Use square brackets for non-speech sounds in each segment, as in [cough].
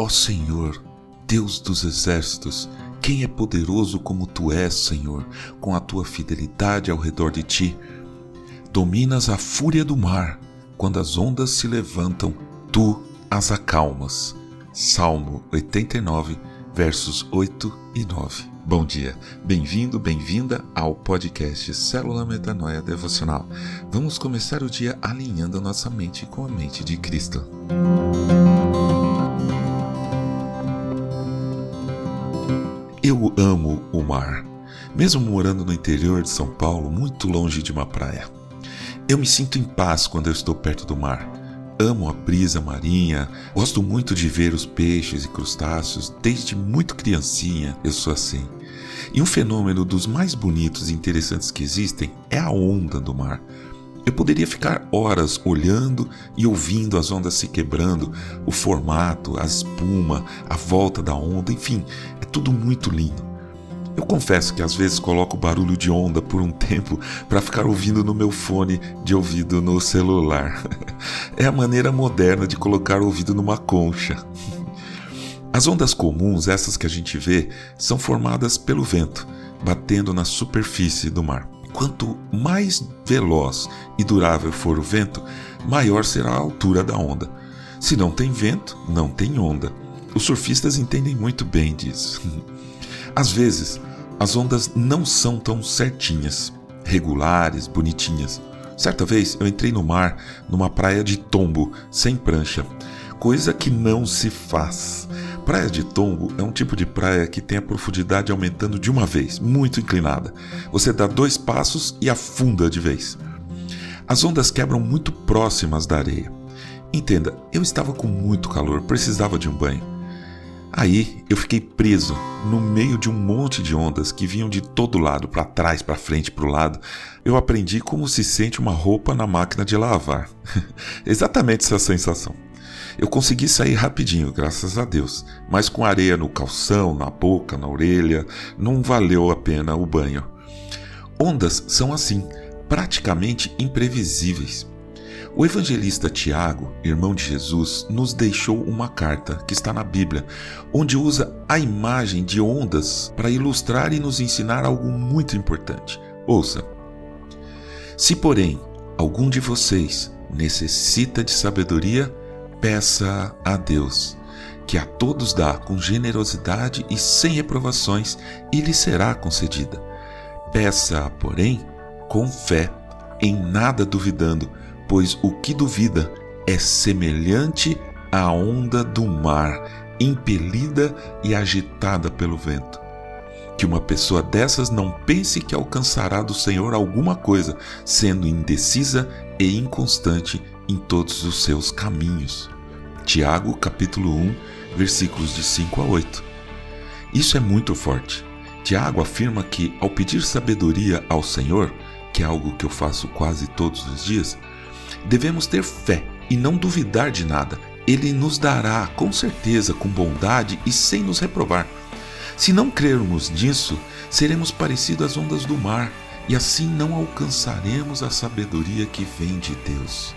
Ó Senhor, Deus dos exércitos, quem é poderoso como tu és, Senhor, com a tua fidelidade ao redor de ti? Dominas a fúria do mar, quando as ondas se levantam, tu as acalmas. Salmo 89, versos 8 e 9. Bom dia, bem-vindo, bem-vinda ao podcast Célula Metanoia Devocional. Vamos começar o dia alinhando nossa mente com a mente de Cristo. Amo o mar, mesmo morando no interior de São Paulo, muito longe de uma praia. Eu me sinto em paz quando eu estou perto do mar. Amo a brisa marinha, gosto muito de ver os peixes e crustáceos, desde muito criancinha eu sou assim. E um fenômeno dos mais bonitos e interessantes que existem é a onda do mar. Eu poderia ficar horas olhando e ouvindo as ondas se quebrando, o formato, a espuma, a volta da onda, enfim, é tudo muito lindo. Eu confesso que às vezes coloco barulho de onda por um tempo para ficar ouvindo no meu fone de ouvido no celular. [laughs] é a maneira moderna de colocar o ouvido numa concha. As ondas comuns, essas que a gente vê, são formadas pelo vento, batendo na superfície do mar. Quanto mais veloz e durável for o vento, maior será a altura da onda. Se não tem vento, não tem onda. Os surfistas entendem muito bem disso. [laughs] Às vezes, as ondas não são tão certinhas, regulares, bonitinhas. Certa vez eu entrei no mar, numa praia de tombo, sem prancha, coisa que não se faz. Praia de tombo é um tipo de praia que tem a profundidade aumentando de uma vez, muito inclinada. Você dá dois passos e afunda de vez. As ondas quebram muito próximas da areia. Entenda, eu estava com muito calor, precisava de um banho. Aí eu fiquei preso no meio de um monte de ondas que vinham de todo lado, para trás, para frente, para o lado. Eu aprendi como se sente uma roupa na máquina de lavar. [laughs] Exatamente essa sensação. Eu consegui sair rapidinho, graças a Deus, mas com areia no calção, na boca, na orelha, não valeu a pena o banho. Ondas são assim, praticamente imprevisíveis. O evangelista Tiago, irmão de Jesus, nos deixou uma carta que está na Bíblia, onde usa a imagem de ondas para ilustrar e nos ensinar algo muito importante. Ouça: Se, porém, algum de vocês necessita de sabedoria, Peça a Deus, que a todos dá com generosidade e sem reprovações, e lhe será concedida. Peça, porém, com fé, em nada duvidando, pois o que duvida é semelhante à onda do mar, impelida e agitada pelo vento. Que uma pessoa dessas não pense que alcançará do Senhor alguma coisa, sendo indecisa e inconstante em todos os seus caminhos. Tiago, capítulo 1, versículos de 5 a 8. Isso é muito forte. Tiago afirma que, ao pedir sabedoria ao Senhor, que é algo que eu faço quase todos os dias, devemos ter fé e não duvidar de nada. Ele nos dará, com certeza, com bondade e sem nos reprovar. Se não crermos nisso, seremos parecidos às ondas do mar e assim não alcançaremos a sabedoria que vem de Deus.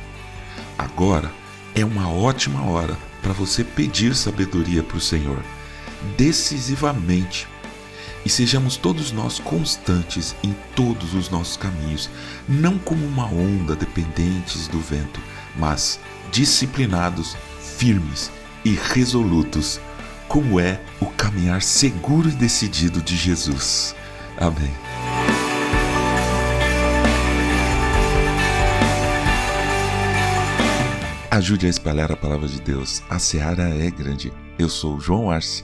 Agora é uma ótima hora para você pedir sabedoria para o Senhor, decisivamente. E sejamos todos nós constantes em todos os nossos caminhos, não como uma onda dependentes do vento, mas disciplinados, firmes e resolutos, como é o caminhar seguro e decidido de Jesus. Amém. Ajude a espalhar a palavra de Deus. A seara é grande. Eu sou João Arce